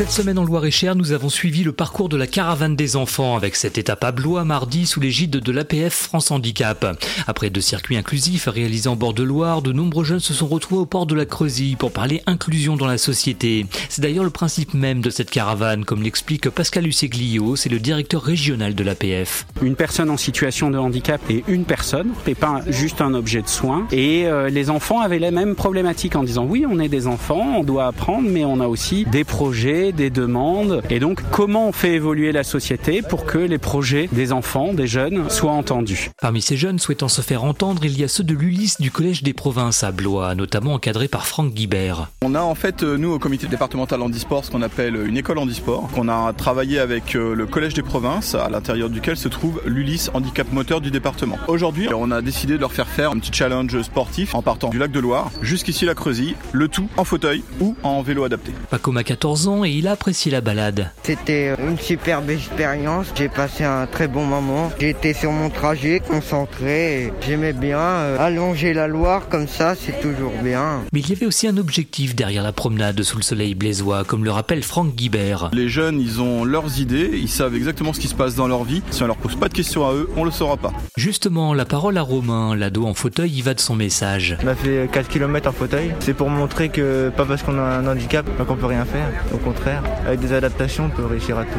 Cette semaine en Loire-et-Cher, nous avons suivi le parcours de la caravane des enfants avec cette étape à Blois mardi sous l'égide de l'APF France Handicap. Après deux circuits inclusifs réalisés en bord de Loire, de nombreux jeunes se sont retrouvés au port de la Creusie pour parler inclusion dans la société. C'est d'ailleurs le principe même de cette caravane, comme l'explique Pascal Luceglio, c'est le directeur régional de l'APF. Une personne en situation de handicap est une personne, et pas juste un objet de soin. Et euh, les enfants avaient les mêmes problématiques en disant oui, on est des enfants, on doit apprendre, mais on a aussi des projets, des demandes. Et donc, comment on fait évoluer la société pour que les projets des enfants, des jeunes, soient entendus Parmi ces jeunes souhaitant se faire entendre, il y a ceux de l'Ulysse du Collège des Provinces à Blois, notamment encadré par Franck Guibert. On a en fait, euh, nous, au comité départemental handisport, ce qu'on appelle une école handisport, qu'on a travaillé avec euh, le Collège des Provinces, à l'intérieur duquel se trouve l'Ulysse Handicap Moteur du département. Aujourd'hui, on a décidé de leur faire faire un petit challenge sportif en partant du lac de Loire jusqu'ici la Creusie, le tout en fauteuil ou en vélo adapté. Paco a 14 ans et il a apprécié la balade. C'était une superbe expérience. J'ai passé un très bon moment. J'étais sur mon trajet, concentré. J'aimais bien euh, allonger la Loire comme ça, c'est toujours bien. Mais il y avait aussi un objectif derrière la promenade sous le soleil blésois, comme le rappelle Franck Guibert. Les jeunes, ils ont leurs idées, ils savent exactement ce qui se passe dans leur vie. Si on leur pose pas de questions à eux, on le saura pas. Justement, la parole à Romain, l'ado en fauteuil, y va de son message. On a fait 4 km en fauteuil. C'est pour montrer que pas parce qu'on a un handicap qu'on peut rien faire. Au contraire, avec des adaptations, on peut réussir à tout.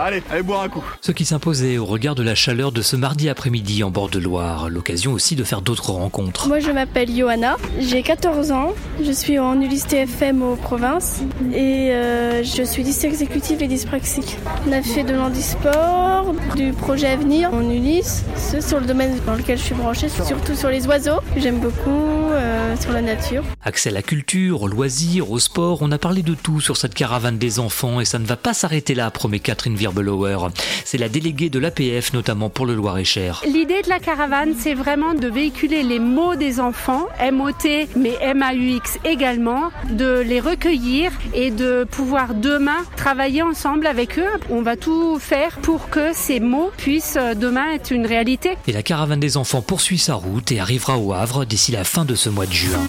Allez, allez boire un coup. Ce qui s'imposait au regard de la chaleur de ce mardi après-midi en bord de Loire, l'occasion aussi de faire d'autres rencontres. Moi je m'appelle Johanna, j'ai 14 ans, je suis en Ulysse TFM aux provinces et euh, je suis liste exécutive et dyspraxique. On a fait de l'handisport, du projet à venir en Ulysse, c'est sur le domaine dans lequel je suis branchée, surtout sur les oiseaux, que j'aime beaucoup, euh, sur la nature. Accès à la culture, aux loisirs, au sport, on a parlé de tout sur cette caravane des enfants et ça ne va pas s'arrêter là, promet Catherine C'est la déléguée de l'APF notamment pour le Loir-et-Cher. L'idée de la caravane, c'est vraiment de véhiculer les mots des enfants, MOT, mais MAUX également, de les recueillir et de pouvoir demain travailler ensemble avec eux. On va tout faire pour que ces mots puissent euh, demain être une réalité. Et la caravane des enfants poursuit sa route et arrivera au Havre d'ici la fin de ce mois de juin.